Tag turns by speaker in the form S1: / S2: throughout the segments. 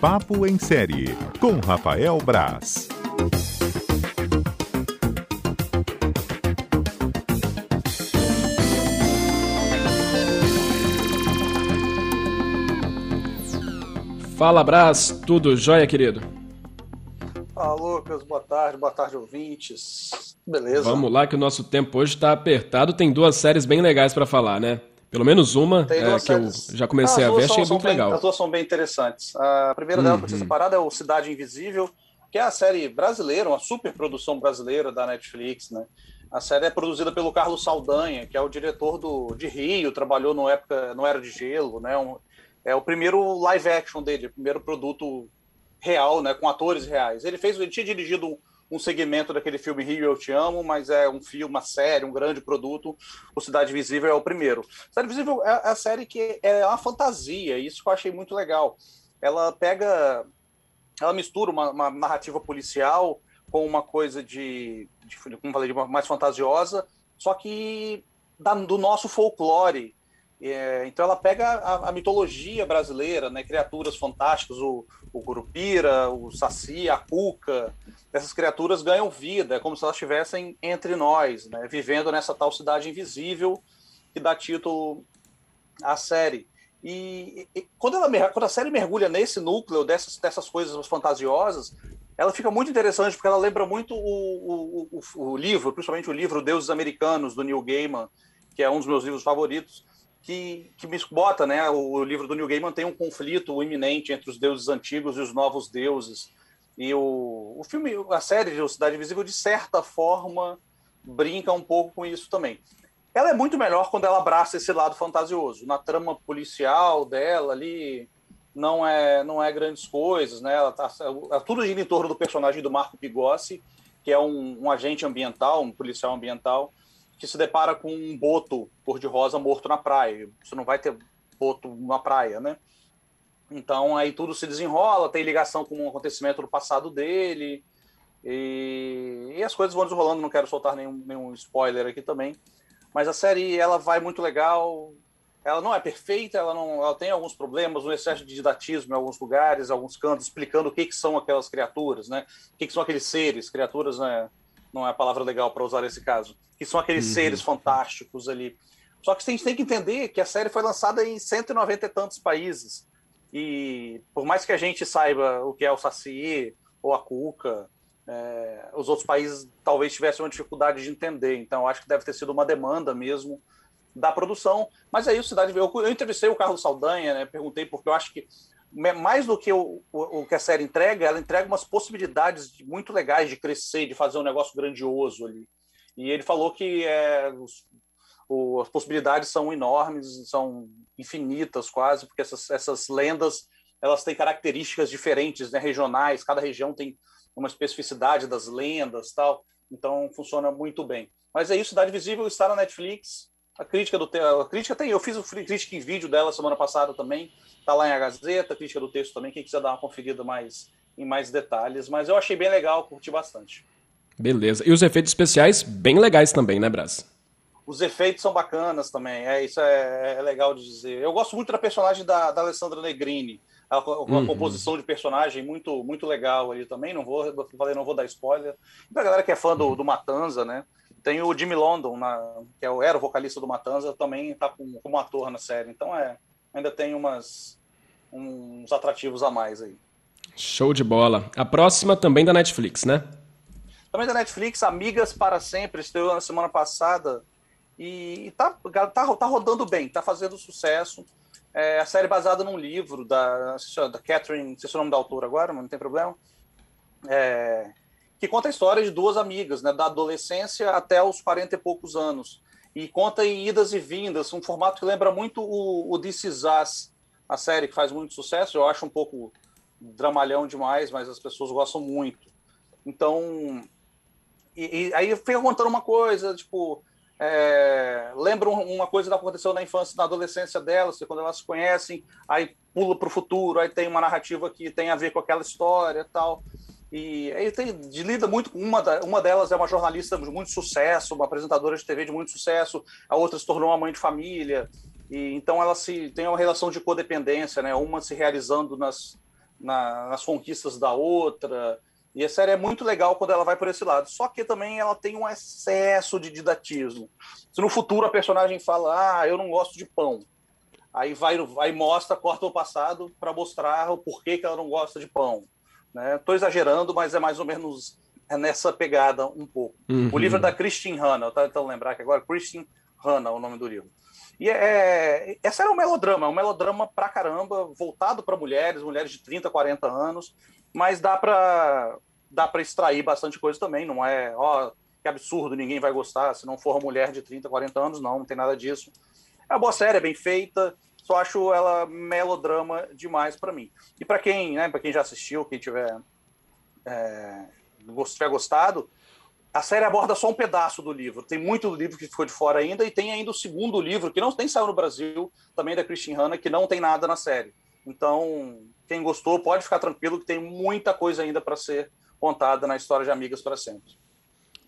S1: Papo em Série, com Rafael Braz.
S2: Fala, Braz, tudo jóia, querido?
S3: Fala, Lucas, boa tarde, boa tarde, ouvintes. Beleza?
S2: Vamos lá, que o nosso tempo hoje está apertado. Tem duas séries bem legais para falar, né? Pelo menos uma é, que eu já comecei ah, a ver, achei muito
S3: bem,
S2: legal.
S3: As duas são bem interessantes. A primeira dela, uhum. para ser separada, é o Cidade Invisível, que é a série brasileira, uma super produção brasileira da Netflix, né? A série é produzida pelo Carlos Saldanha, que é o diretor do, de Rio, trabalhou no época no Era de Gelo, né? Um, é o primeiro live action dele, o primeiro produto real, né? Com atores reais. Ele fez, ele tinha dirigido um segmento daquele filme Rio Eu Te Amo, mas é um filme, uma série, um grande produto. O Cidade Visível é o primeiro. Cidade Visível é a série que é uma fantasia, isso que eu achei muito legal. Ela pega, ela mistura uma, uma narrativa policial com uma coisa de, de como falei, de mais fantasiosa, só que da, do nosso folclore, é, então ela pega a, a, mitologia brasileira, né, criaturas fantásticas, o, o o Saci, a Cuca, essas criaturas ganham vida, é como se elas estivessem entre nós, né, vivendo nessa tal cidade invisível que dá título à série. E, e quando, ela, quando a série mergulha nesse núcleo dessas, dessas coisas fantasiosas, ela fica muito interessante porque ela lembra muito o, o, o, o livro, principalmente o livro Deuses Americanos, do Neil Gaiman, que é um dos meus livros favoritos, que, que me bota, né? O, livro do Neil Gaiman tem um conflito iminente entre os deuses antigos e os novos deuses. E o, o filme, a série de Cidade Invisível, de certa forma, brinca um pouco com isso também. Ela é muito melhor quando ela abraça esse lado fantasioso. Na trama policial dela ali, não é não é grandes coisas, né? Ela tá, é tudo gira em torno do personagem do Marco Pigossi, que é um, um agente ambiental, um policial ambiental, que se depara com um boto cor-de-rosa morto na praia. Você não vai ter boto na praia, né? Então aí tudo se desenrola, tem ligação com um acontecimento do passado dele. E, e as coisas vão desenrolando, não quero soltar nenhum, nenhum spoiler aqui também. Mas a série ela vai muito legal. Ela não é perfeita, ela não, ela tem alguns problemas, um excesso de didatismo em alguns lugares, alguns cantos explicando o que, que são aquelas criaturas, né? O que, que são aqueles seres, criaturas, né? Não é a palavra legal para usar nesse caso, que são aqueles uhum. seres fantásticos ali. Só que a gente tem que entender que a série foi lançada em 190 e tantos países. E por mais que a gente saiba o que é o Saci ou a Cuca, é, os outros países talvez tivessem uma dificuldade de entender. Então, acho que deve ter sido uma demanda mesmo da produção. Mas aí o Cidade eu, eu entrevistei o Carlos Saldanha, né, perguntei porque eu acho que mais do que o, o, o, que a série entrega, ela entrega umas possibilidades muito legais de crescer, de fazer um negócio grandioso ali. E ele falou que é, os, o, as possibilidades são enormes, são infinitas quase, porque essas, essas lendas elas têm características diferentes, né, regionais. Cada região tem uma especificidade das lendas, tal. Então funciona muito bem. Mas é isso, Cidade Visível está na Netflix. A crítica do a crítica tem, eu fiz o crítica em vídeo dela semana passada também. Tá lá em a Gazeta, a crítica do texto também, quem quiser dar uma conferida mais em mais detalhes, mas eu achei bem legal, curti bastante.
S2: Beleza. E os efeitos especiais bem legais também, né, Brás?
S3: Os efeitos são bacanas também, é isso é, é legal de dizer. Eu gosto muito da personagem da, da Alessandra Negrini, a, uma uhum. composição de personagem muito muito legal ali também. Não vou, falei, não vou dar spoiler. E pra galera que é fã do, do Matanza, né? Tem o Jimmy London, na, que é o, era o vocalista do Matanza, também tá como, como ator na série. Então é, ainda tem umas uns atrativos a mais aí.
S2: Show de bola. A próxima também da Netflix, né?
S3: Também da Netflix, Amigas para Sempre, estreou na semana passada e tá, tá, tá rodando bem, tá fazendo sucesso. É a série baseada num livro da, da Catherine, não sei se é o nome da autora agora, mas não tem problema. É, que conta a história de duas amigas, né, da adolescência até os 40 e poucos anos. E conta em idas e vindas, um formato que lembra muito o, o This Is Us, a série que faz muito sucesso. Eu acho um pouco dramalhão demais, mas as pessoas gostam muito. Então, e, e aí fica contando uma coisa, tipo, é, lembra uma coisa que aconteceu na infância, na adolescência delas, quando elas se conhecem, aí pula para o futuro, aí tem uma narrativa que tem a ver com aquela história tal. E aí tem, lida muito com uma, uma delas é uma jornalista de muito sucesso, uma apresentadora de TV de muito sucesso, a outra se tornou uma mãe de família, e então ela se tem uma relação de codependência, né? Uma se realizando nas na, nas conquistas da outra. E a série é muito legal quando ela vai por esse lado. Só que também ela tem um excesso de didatismo. Se no futuro a personagem fala, ah, eu não gosto de pão. Aí vai, vai mostra, corta o passado para mostrar o porquê que ela não gosta de pão. Estou né? exagerando, mas é mais ou menos nessa pegada um pouco. Uhum. O livro é da Christine Hanna, eu estava tentando lembrar que agora, Christine Hanna é o nome do livro. E é, é, essa era um melodrama, é um melodrama pra caramba, voltado para mulheres, mulheres de 30, 40 anos, mas dá para dá para extrair bastante coisa também, não é, ó, que absurdo, ninguém vai gostar se não for uma mulher de 30, 40 auma não, não tem nada disso. É uma boa série, é bem feita, só acho ela melodrama demais para mim. E para quem, né, para quem já assistiu, quem tiver é, tiver gostado, a série aborda só um pedaço do livro. Tem muito livro que ficou de fora ainda, e tem ainda o segundo livro, que não nem saiu no Brasil, também da Christine Hanna, que não tem nada na série. Então, quem gostou, pode ficar tranquilo que tem muita coisa ainda para ser contada na história de Amigas para Sempre.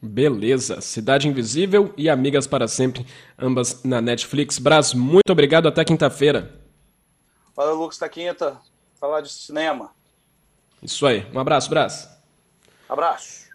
S2: Beleza. Cidade Invisível e Amigas para Sempre, ambas na Netflix. Braz, muito obrigado. Até quinta-feira.
S3: Valeu, Lucas. Até quinta. Falar de cinema.
S2: Isso aí. Um abraço, Braz.
S3: Abraço.